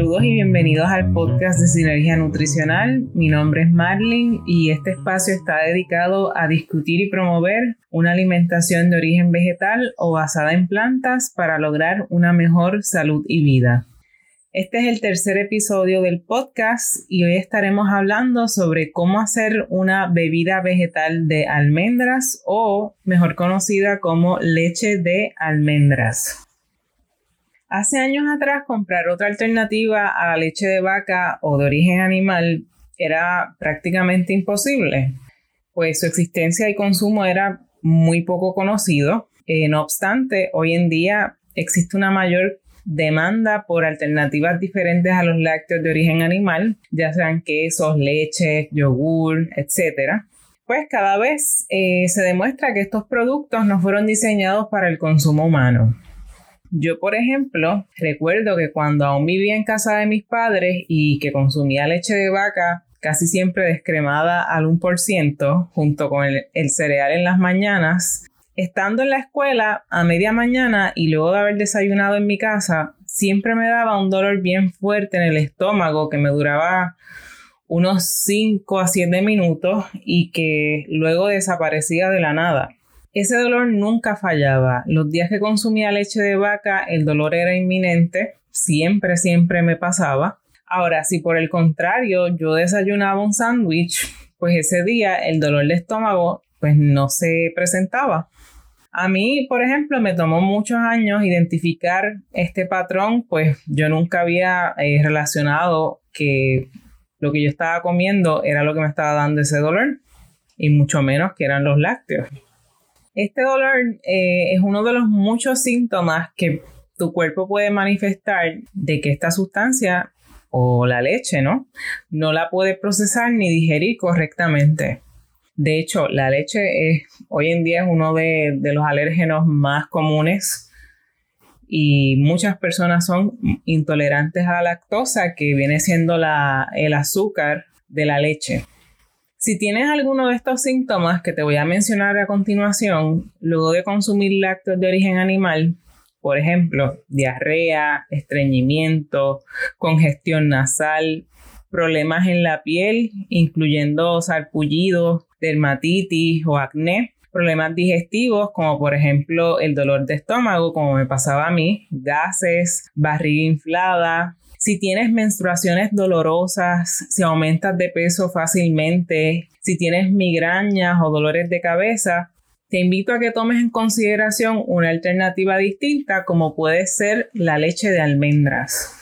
Saludos y bienvenidos al podcast de Sinergia Nutricional. Mi nombre es Marlene y este espacio está dedicado a discutir y promover una alimentación de origen vegetal o basada en plantas para lograr una mejor salud y vida. Este es el tercer episodio del podcast y hoy estaremos hablando sobre cómo hacer una bebida vegetal de almendras o mejor conocida como leche de almendras. Hace años atrás comprar otra alternativa a la leche de vaca o de origen animal era prácticamente imposible, pues su existencia y consumo era muy poco conocido. Eh, no obstante, hoy en día existe una mayor demanda por alternativas diferentes a los lácteos de origen animal, ya sean quesos, leches, yogur, etc. Pues cada vez eh, se demuestra que estos productos no fueron diseñados para el consumo humano. Yo, por ejemplo, recuerdo que cuando aún vivía en casa de mis padres y que consumía leche de vaca casi siempre descremada al 1%, junto con el, cereal en las mañanas, estando en la escuela a media mañana y luego de haber desayunado en mi casa, siempre me daba un dolor bien fuerte en el estómago que me duraba unos 5 a 7 minutos y que luego desaparecía de la nada. Ese dolor nunca fallaba. Los días que consumía leche de vaca, el dolor era inminente. Siempre, siempre me pasaba. Ahora, si por el contrario yo desayunaba un sándwich, pues ese día el dolor de estómago pues no se presentaba. A mí, por ejemplo, me tomó muchos años identificar este patrón, pues yo nunca había eh, relacionado que lo que yo estaba comiendo era lo que me estaba dando ese dolor y mucho menos que eran los lácteos. Este dolor eh, es uno de los muchos síntomas que tu cuerpo puede manifestar de que esta sustancia o la leche, ¿no? No la puede procesar ni digerir correctamente. De hecho, la leche es, hoy en día es uno de, los alérgenos más comunes y muchas personas son intolerantes a la lactosa, que viene siendo el azúcar de la leche. Si tienes alguno de estos síntomas que te voy a mencionar a continuación, luego de consumir lácteos de origen animal, por ejemplo, diarrea, estreñimiento, congestión nasal, problemas en la piel, incluyendo sarpullidos, dermatitis o acné, problemas digestivos como por ejemplo el dolor de estómago, como me pasaba a mí, gases, barriga inflada, si tienes menstruaciones dolorosas, si aumentas de peso fácilmente, si tienes migrañas o dolores de cabeza, te invito a que tomes en consideración una alternativa distinta como puede ser la leche de almendras.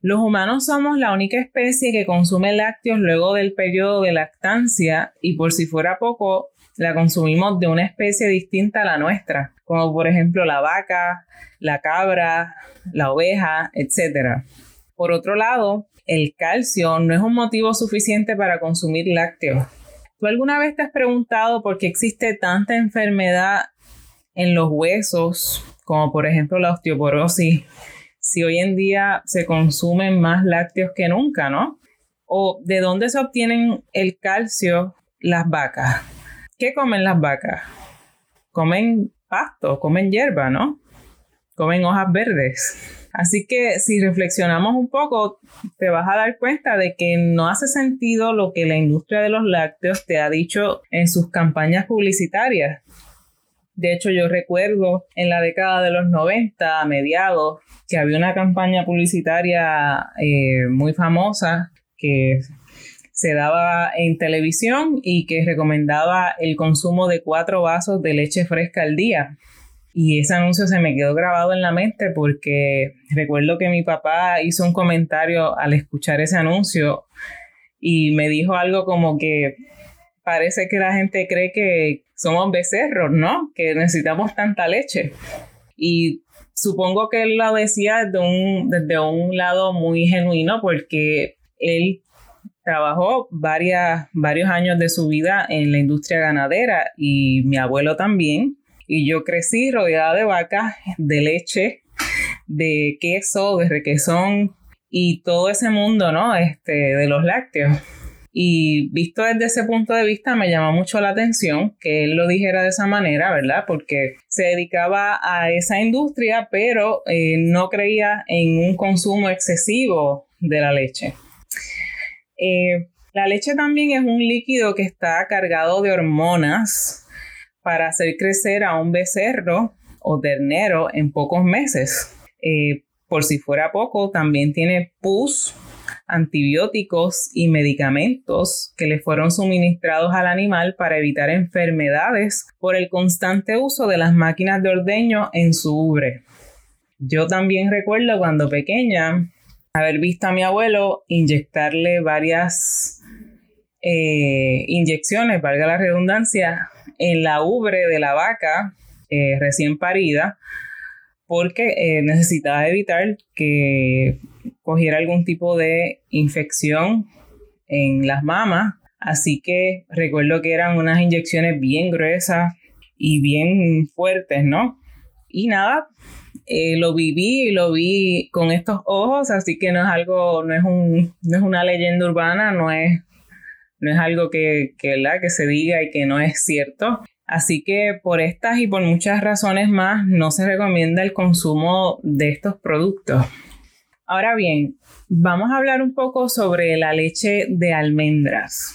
Los humanos somos la única especie que consume lácteos luego del periodo de lactancia y por si fuera poco, la consumimos de una especie distinta a la nuestra, como por ejemplo la vaca, la cabra, la oveja, etc. Por otro lado, el calcio no es un motivo suficiente para consumir lácteos. ¿Tú alguna vez te has preguntado por qué existe tanta enfermedad en los huesos, como por ejemplo la osteoporosis, si hoy en día se consumen más lácteos que nunca, ¿no? ¿O de dónde se obtienen el calcio las vacas? ¿Qué comen las vacas? Comen pasto, comen hierba, ¿no? Comen hojas verdes. Así que si reflexionamos un poco, te vas a dar cuenta de que no hace sentido lo que la industria de los lácteos te ha dicho en sus campañas publicitarias. De hecho, yo recuerdo en la década de los 90, a mediados, que había una campaña publicitaria eh, muy famosa que se daba en televisión y que recomendaba el consumo de cuatro vasos de leche fresca al día. Y ese anuncio se me quedó grabado en la mente porque recuerdo que mi papá hizo un comentario al escuchar ese anuncio y me dijo algo como que parece que la gente cree que somos becerros, ¿no? Que necesitamos tanta leche. Y supongo que él lo decía desde un, desde un lado muy genuino porque él trabajó varias, varios años de su vida en la industria ganadera y mi abuelo también. Y yo crecí rodeada de vacas, de leche, de queso, de requesón y todo ese mundo, ¿no? Este, de los lácteos. Y visto desde ese punto de vista, me llamó mucho la atención que él lo dijera de esa manera, ¿verdad? Porque se dedicaba a esa industria, pero eh, no creía en un consumo excesivo de la leche. Eh, la leche también es un líquido que está cargado de hormonas para hacer crecer a un becerro o ternero en pocos meses. Eh, por si fuera poco, también tiene pus, antibióticos y medicamentos que le fueron suministrados al animal para evitar enfermedades por el constante uso de las máquinas de ordeño en su ubre. Yo también recuerdo cuando pequeña haber visto a mi abuelo inyectarle varias eh, inyecciones, valga la redundancia, en la ubre de la vaca eh, recién parida porque eh, necesitaba evitar que cogiera algún tipo de infección en las mamas. Así que recuerdo que eran unas inyecciones bien gruesas y bien fuertes, ¿no? Y nada, eh, lo viví y lo vi con estos ojos, así que no es algo, no es, un, no es una leyenda urbana, no es, no es algo que, que, que se diga y que no es cierto. Así que por estas y por muchas razones más no se recomienda el consumo de estos productos. Ahora bien, vamos a hablar un poco sobre la leche de almendras.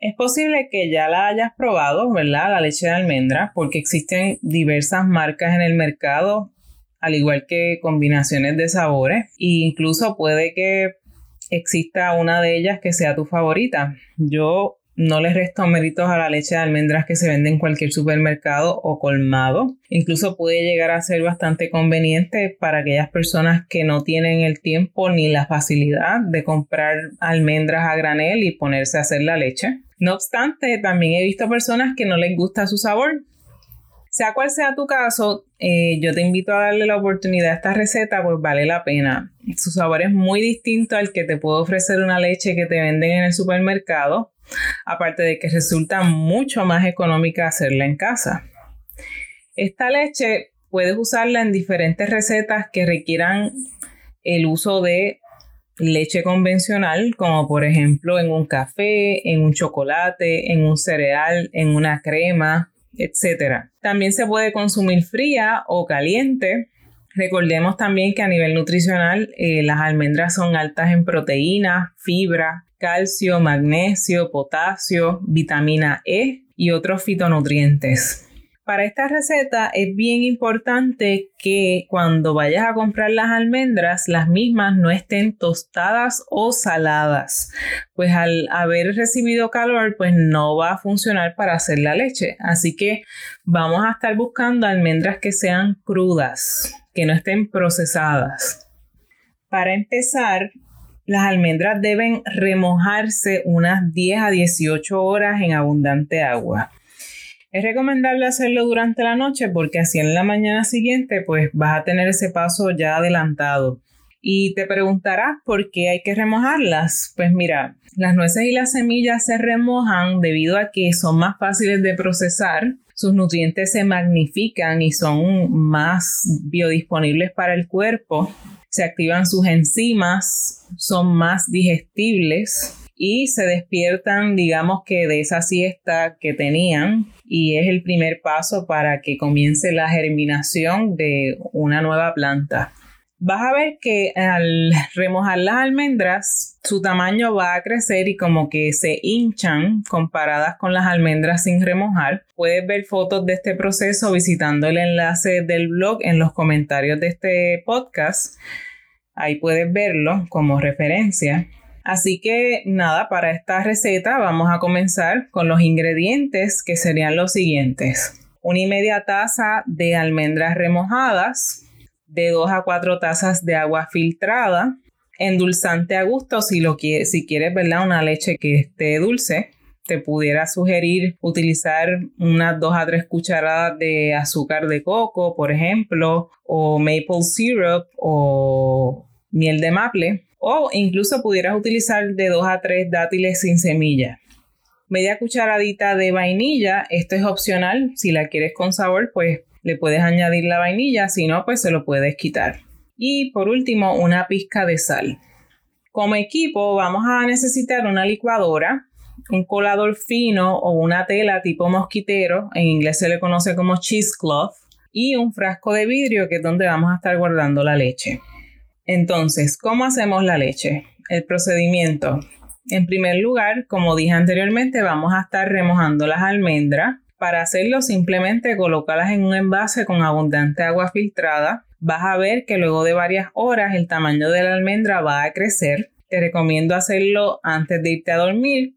Es posible que ya la hayas probado, ¿verdad? La leche de almendras, porque existen diversas marcas en el mercado, al igual que combinaciones de sabores, e incluso puede que exista una de ellas que sea tu favorita. Yo no les resto méritos a la leche de almendras que se vende en cualquier supermercado o colmado. Incluso puede llegar a ser bastante conveniente para aquellas personas que no tienen el tiempo ni la facilidad de comprar almendras a granel y ponerse a hacer la leche. No obstante, también he visto personas que no les gusta su sabor. Sea cual sea tu caso, eh, yo te invito a darle la oportunidad a esta receta, pues vale la pena. Su sabor es muy distinto al que te puedo ofrecer una leche que te venden en el supermercado aparte de que resulta mucho más económica hacerla en casa. Esta leche puedes usarla en diferentes recetas que requieran el uso de leche convencional, como por ejemplo en un café, en un chocolate, en un cereal, en una crema, etc. También se puede consumir fría o caliente. Recordemos también que a nivel nutricional eh, las almendras son altas en proteínas, fibra, calcio, magnesio, potasio, vitamina E y otros fitonutrientes. Para esta receta es bien importante que cuando vayas a comprar las almendras, las mismas no estén tostadas o saladas, pues al haber recibido calor, pues no va a funcionar para hacer la leche. Así que vamos a estar buscando almendras que sean crudas, que no estén procesadas. Para empezar, las almendras deben remojarse unas 10 a 18 horas en abundante agua. Es recomendable hacerlo durante la noche porque así en la mañana siguiente pues vas a tener ese paso ya adelantado. Y te preguntarás por qué hay que remojarlas. Pues mira, las nueces y las semillas se remojan debido a que son más fáciles de procesar, sus nutrientes se magnifican y son más biodisponibles para el cuerpo se activan sus enzimas, son más digestibles y se despiertan, digamos que de esa siesta que tenían y es el primer paso para que comience la germinación de una nueva planta. Vas a ver que al remojar las almendras, su tamaño va a crecer y como que se hinchan comparadas con las almendras sin remojar. Puedes ver fotos de este proceso visitando el enlace del blog en los comentarios de este podcast. Ahí puedes verlo como referencia. Así que nada, para esta receta vamos a comenzar con los ingredientes que serían los siguientes. Una y media taza de almendras remojadas, de 2 a 4 tazas de agua filtrada, endulzante a gusto si, lo quieres, si quieres ¿verdad? una leche que esté dulce. Te pudiera sugerir utilizar unas 2 a 3 cucharadas de azúcar de coco, por ejemplo, o maple syrup o miel de maple o incluso pudieras utilizar de 2 a 3 dátiles sin semilla. Media cucharadita de vainilla, esto es opcional, si la quieres con sabor pues le puedes añadir la vainilla, si no pues se lo puedes quitar. Y por último una pizca de sal. Como equipo vamos a necesitar una licuadora, un colador fino o una tela tipo mosquitero, en inglés se le conoce como cheesecloth, y un frasco de vidrio que es donde vamos a estar guardando la leche. Entonces, ¿cómo hacemos la leche? El procedimiento. En primer lugar, como dije anteriormente, vamos a estar remojando las almendras. Para hacerlo, simplemente colocarlas en un envase con abundante agua filtrada. Vas a ver que luego de varias horas el tamaño de la almendra va a crecer. Te recomiendo hacerlo antes de irte a dormir,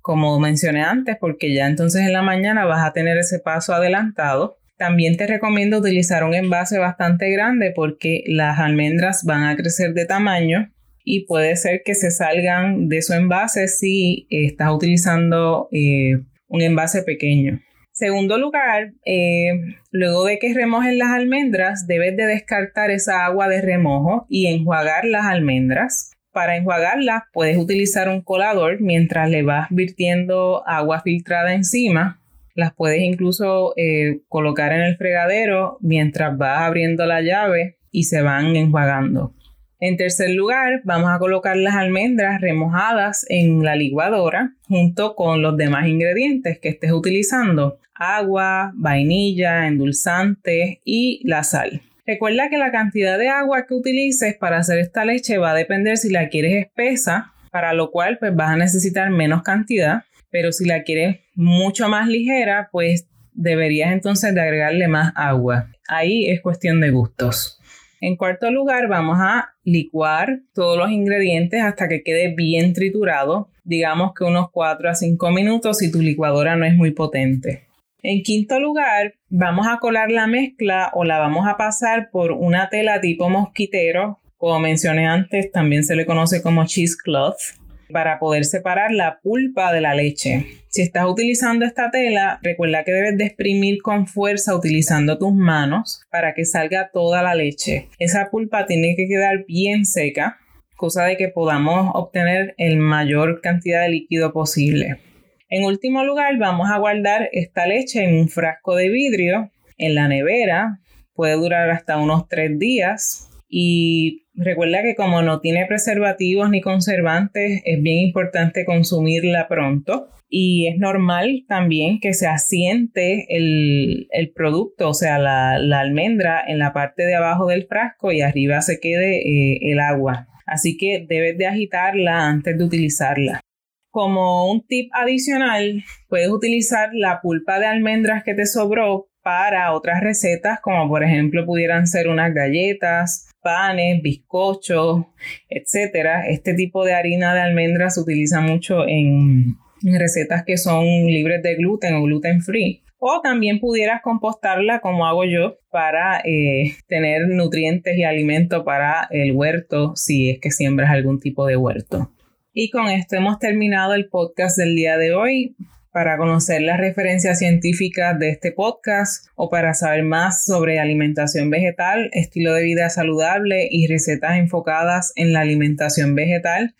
como mencioné antes, porque ya entonces en la mañana vas a tener ese paso adelantado. También te recomiendo utilizar un envase bastante grande porque las almendras van a crecer de tamaño y puede ser que se salgan de su envase si estás utilizando eh, un envase pequeño. Segundo lugar, eh, luego de que remojes las almendras, debes de descartar esa agua de remojo y enjuagar las almendras. Para enjuagarlas puedes utilizar un colador mientras le vas virtiendo agua filtrada encima. Las puedes incluso eh, colocar en el fregadero mientras vas abriendo la llave y se van enjuagando. En tercer lugar, vamos a colocar las almendras remojadas en la licuadora junto con los demás ingredientes que estés utilizando, agua, vainilla, endulzante y la sal. Recuerda que la cantidad de agua que utilices para hacer esta leche va a depender si la quieres espesa, para lo cual pues vas a necesitar menos cantidad, pero si la quieres mucho más ligera, pues deberías entonces de agregarle más agua. Ahí es cuestión de gustos. En cuarto lugar, vamos a licuar todos los ingredientes hasta que quede bien triturado, digamos que unos 4 a 5 minutos si tu licuadora no es muy potente. En quinto lugar, vamos a colar la mezcla o la vamos a pasar por una tela tipo mosquitero, como mencioné antes, también se le conoce como cheesecloth para poder separar la pulpa de la leche. Si estás utilizando esta tela, recuerda que debes de exprimir con fuerza utilizando tus manos para que salga toda la leche. Esa pulpa tiene que quedar bien seca, cosa de que podamos obtener el mayor cantidad de líquido posible. En último lugar, vamos a guardar esta leche en un frasco de vidrio en la nevera. Puede durar hasta unos tres días y recuerda que como no tiene preservativos ni conservantes, es bien importante consumirla pronto. Y es normal también que se asiente el, producto, o sea, la, almendra en la parte de abajo del frasco y arriba se quede eh, el agua. Así que debes de agitarla antes de utilizarla. Como un tip adicional, puedes utilizar la pulpa de almendras que te sobró para otras recetas, como por ejemplo pudieran ser unas galletas, panes, bizcochos, etcétera. Este tipo de harina de almendras se utiliza mucho en, recetas que son libres de gluten o gluten free. O también pudieras compostarla como hago yo para eh, tener nutrientes y alimento para el huerto si es que siembras algún tipo de huerto. Y con esto hemos terminado el podcast del día de hoy. Para conocer las referencias científicas de este podcast o para saber más sobre alimentación vegetal, estilo de vida saludable y recetas enfocadas en la alimentación vegetal,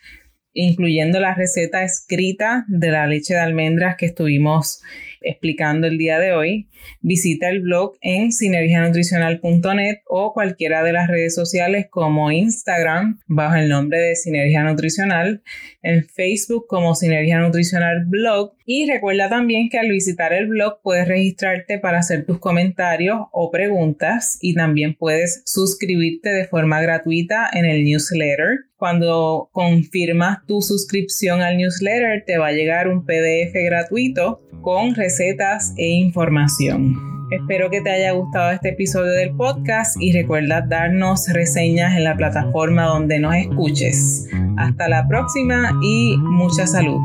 incluyendo la receta escrita de la leche de almendras que estuvimos explicando el día de hoy, visita el blog en sinergianutricional.net o cualquiera de las redes sociales como Instagram bajo el nombre de Sinergia Nutricional, en Facebook como Sinergia Nutricional Blog y recuerda también que al visitar el blog puedes registrarte para hacer tus comentarios o preguntas y también puedes suscribirte de forma gratuita en el newsletter. Cuando confirmas tu suscripción al newsletter te va a llegar un PDF gratuito con recetas e información. Espero que te haya gustado este episodio del podcast y recuerda darnos reseñas en la plataforma donde nos escuches. Hasta la próxima y mucha salud.